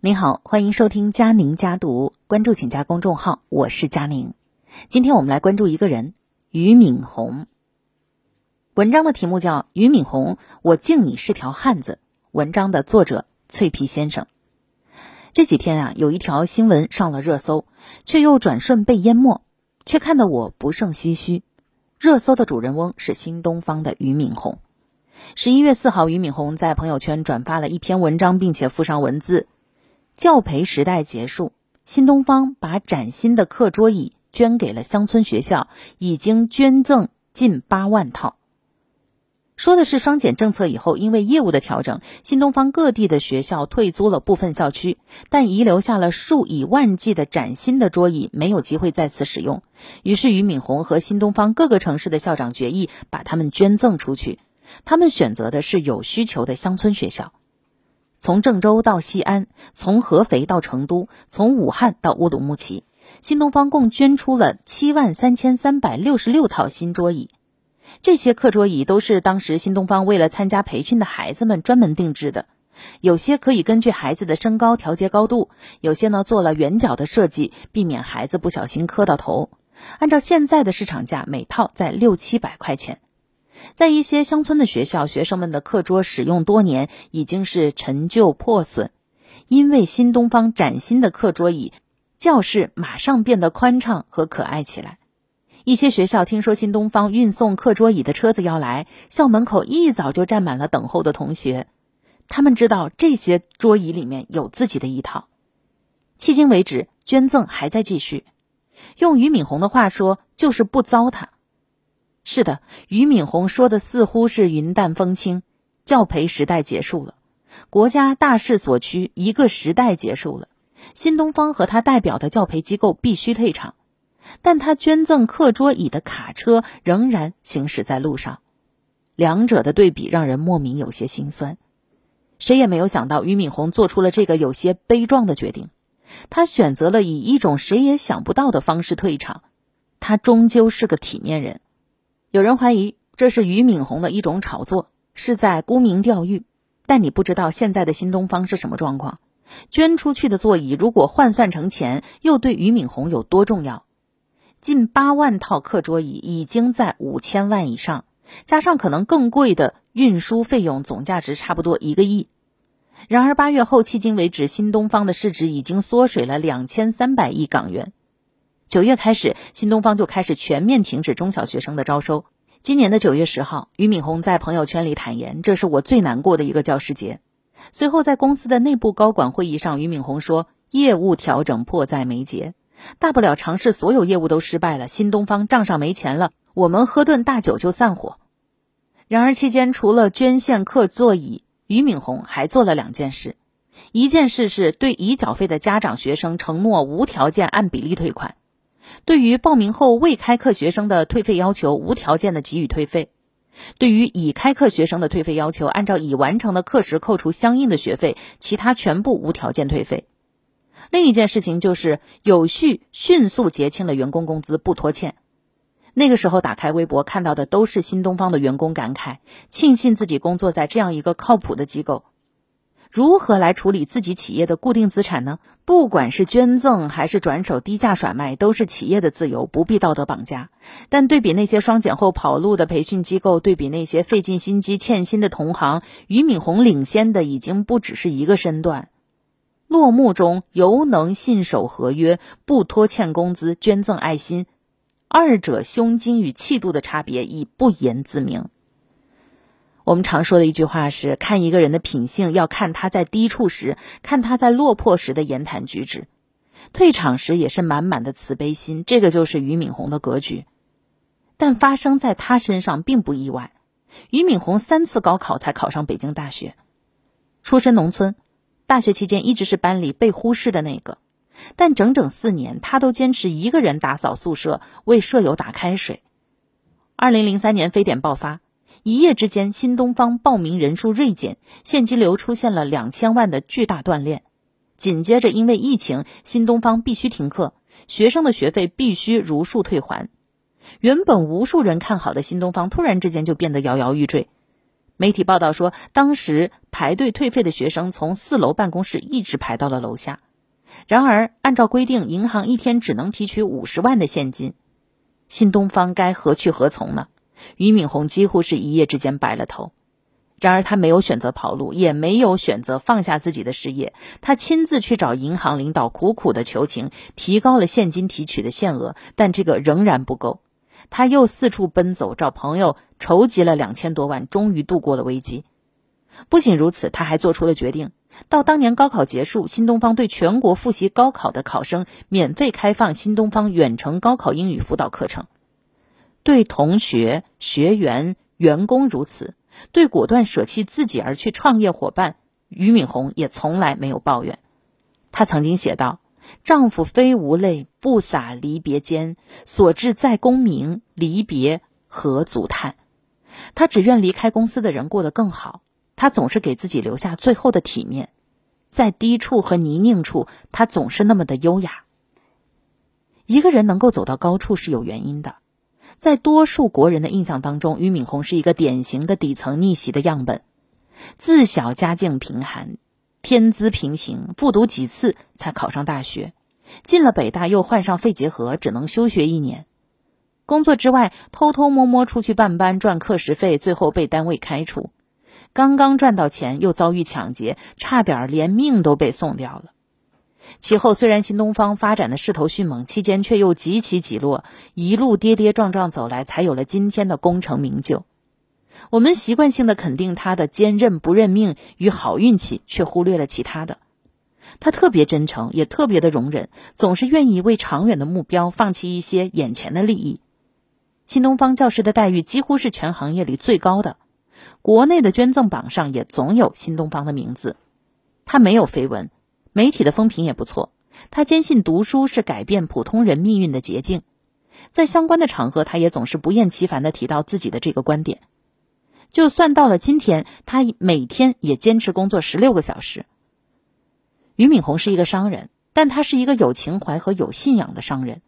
您好，欢迎收听佳宁家读，关注请加公众号，我是佳宁。今天我们来关注一个人，俞敏洪。文章的题目叫《俞敏洪，我敬你是条汉子》。文章的作者脆皮先生。这几天啊，有一条新闻上了热搜，却又转瞬被淹没，却看得我不胜唏嘘。热搜的主人翁是新东方的俞敏洪。十一月四号，俞敏洪在朋友圈转发了一篇文章，并且附上文字。教培时代结束，新东方把崭新的课桌椅捐给了乡村学校，已经捐赠近八万套。说的是双减政策以后，因为业务的调整，新东方各地的学校退租了部分校区，但遗留下了数以万计的崭新的桌椅，没有机会再次使用。于是俞敏洪和新东方各个城市的校长决议，把他们捐赠出去。他们选择的是有需求的乡村学校。从郑州到西安，从合肥到成都，从武汉到乌鲁木齐，新东方共捐出了七万三千三百六十六套新桌椅。这些课桌椅都是当时新东方为了参加培训的孩子们专门定制的，有些可以根据孩子的身高调节高度，有些呢做了圆角的设计，避免孩子不小心磕到头。按照现在的市场价，每套在六七百块钱。在一些乡村的学校，学生们的课桌使用多年，已经是陈旧破损。因为新东方崭新的课桌椅，教室马上变得宽敞和可爱起来。一些学校听说新东方运送课桌椅的车子要来，校门口一早就站满了等候的同学。他们知道这些桌椅里面有自己的一套。迄今为止，捐赠还在继续。用俞敏洪的话说，就是不糟蹋。是的，俞敏洪说的似乎是云淡风轻，教培时代结束了，国家大势所趋，一个时代结束了，新东方和他代表的教培机构必须退场，但他捐赠课桌椅的卡车仍然行驶在路上，两者的对比让人莫名有些心酸。谁也没有想到，俞敏洪做出了这个有些悲壮的决定，他选择了以一种谁也想不到的方式退场，他终究是个体面人。有人怀疑这是俞敏洪的一种炒作，是在沽名钓誉。但你不知道现在的新东方是什么状况？捐出去的座椅如果换算成钱，又对俞敏洪有多重要？近八万套课桌椅已经在五千万以上，加上可能更贵的运输费用，总价值差不多一个亿。然而八月后，迄今为止，新东方的市值已经缩水了两千三百亿港元。九月开始，新东方就开始全面停止中小学生的招收。今年的九月十号，俞敏洪在朋友圈里坦言：“这是我最难过的一个教师节。”随后，在公司的内部高管会议上，俞敏洪说：“业务调整迫在眉睫，大不了尝试所有业务都失败了，新东方账上没钱了，我们喝顿大酒就散伙。”然而，期间除了捐献课座椅，俞敏洪还做了两件事：一件事是对已缴费的家长、学生承诺无条件按比例退款。对于报名后未开课学生的退费要求，无条件的给予退费；对于已开课学生的退费要求，按照已完成的课时扣除相应的学费，其他全部无条件退费。另一件事情就是有序、迅速结清了员工工资，不拖欠。那个时候打开微博看到的都是新东方的员工感慨，庆幸自己工作在这样一个靠谱的机构。如何来处理自己企业的固定资产呢？不管是捐赠还是转手低价甩卖，都是企业的自由，不必道德绑架。但对比那些双减后跑路的培训机构，对比那些费尽心机欠薪的同行，俞敏洪领先的已经不只是一个身段。落幕中犹能信守合约，不拖欠工资，捐赠爱心，二者胸襟与气度的差别已不言自明。我们常说的一句话是：看一个人的品性，要看他在低处时，看他在落魄时的言谈举止。退场时也是满满的慈悲心，这个就是俞敏洪的格局。但发生在他身上并不意外。俞敏洪三次高考才考上北京大学，出身农村，大学期间一直是班里被忽视的那个。但整整四年，他都坚持一个人打扫宿舍，为舍友打开水。二零零三年非典爆发。一夜之间，新东方报名人数锐减，现金流出现了两千万的巨大断裂。紧接着，因为疫情，新东方必须停课，学生的学费必须如数退还。原本无数人看好的新东方，突然之间就变得摇摇欲坠。媒体报道说，当时排队退费的学生从四楼办公室一直排到了楼下。然而，按照规定，银行一天只能提取五十万的现金，新东方该何去何从呢？俞敏洪几乎是一夜之间白了头。然而，他没有选择跑路，也没有选择放下自己的事业，他亲自去找银行领导，苦苦的求情，提高了现金提取的限额，但这个仍然不够。他又四处奔走，找朋友筹集了两千多万，终于度过了危机。不仅如此，他还做出了决定。到当年高考结束，新东方对全国复习高考的考生免费开放新东方远程高考英语辅导课程，对同学、学员、员工如此，对果断舍弃自己而去创业伙伴俞敏洪也从来没有抱怨。他曾经写道：“丈夫非无泪，不洒离别间，所至在功名，离别何足叹。”他只愿离开公司的人过得更好。他总是给自己留下最后的体面，在低处和泥泞处，他总是那么的优雅。一个人能够走到高处是有原因的，在多数国人的印象当中，俞敏洪是一个典型的底层逆袭的样本。自小家境贫寒，天资平平，复读几次才考上大学，进了北大又患上肺结核，只能休学一年。工作之外，偷偷摸摸出去办班赚课时费，最后被单位开除。刚刚赚到钱，又遭遇抢劫，差点连命都被送掉了。其后虽然新东方发展的势头迅猛，期间却又几起几落，一路跌跌撞撞走来，才有了今天的功成名就。我们习惯性的肯定他的坚韧不认命与好运气，却忽略了其他的。他特别真诚，也特别的容忍，总是愿意为长远的目标放弃一些眼前的利益。新东方教师的待遇几乎是全行业里最高的。国内的捐赠榜上也总有新东方的名字，他没有绯闻，媒体的风评也不错。他坚信读书是改变普通人命运的捷径，在相关的场合，他也总是不厌其烦地提到自己的这个观点。就算到了今天，他每天也坚持工作十六个小时。俞敏洪是一个商人，但他是一个有情怀和有信仰的商人。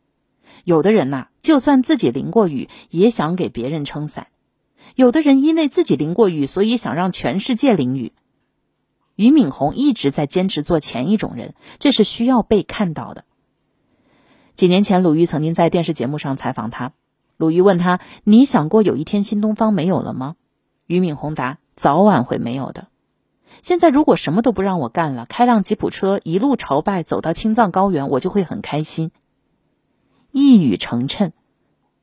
有的人呐，就算自己淋过雨，也想给别人撑伞。有的人因为自己淋过雨，所以想让全世界淋雨。俞敏洪一直在坚持做前一种人，这是需要被看到的。几年前，鲁豫曾经在电视节目上采访他，鲁豫问他：“你想过有一天新东方没有了吗？”俞敏洪答：“早晚会没有的。现在如果什么都不让我干了，开辆吉普车一路朝拜走到青藏高原，我就会很开心。”一语成谶。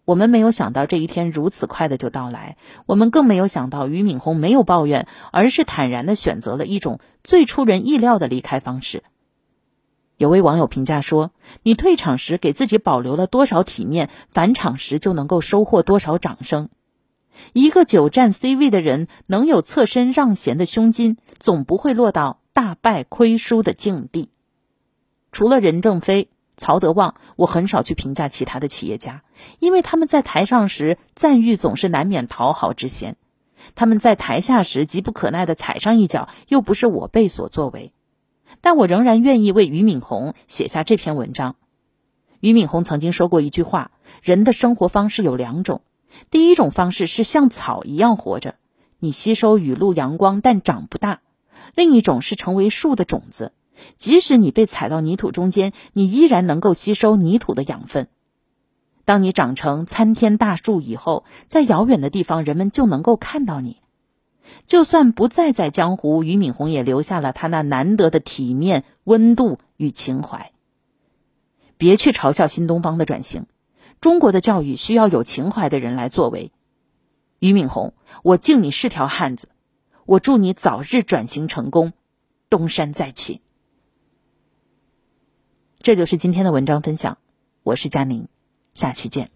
我们没有想到这一天如此快的就到来，我们更没有想到俞敏洪没有抱怨，而是坦然的选择了一种最出人意料的离开方式。有位网友评价说：“你退场时给自己保留了多少体面，返场时就能够收获多少掌声。一个久占 C 位的人，能有侧身让贤的胸襟，总不会落到大败亏输的境地。”除了任正非。曹德旺，我很少去评价其他的企业家，因为他们在台上时赞誉总是难免讨好之嫌，他们在台下时急不可耐的踩上一脚，又不是我辈所作为。但我仍然愿意为俞敏洪写下这篇文章。俞敏洪曾经说过一句话：人的生活方式有两种，第一种方式是像草一样活着，你吸收雨露阳光但长不大；另一种是成为树的种子。即使你被踩到泥土中间，你依然能够吸收泥土的养分。当你长成参天大树以后，在遥远的地方，人们就能够看到你。就算不再在江湖，俞敏洪也留下了他那难得的体面、温度与情怀。别去嘲笑新东方的转型，中国的教育需要有情怀的人来作为。俞敏洪，我敬你是条汉子，我祝你早日转型成功，东山再起。这就是今天的文章分享，我是佳宁，下期见。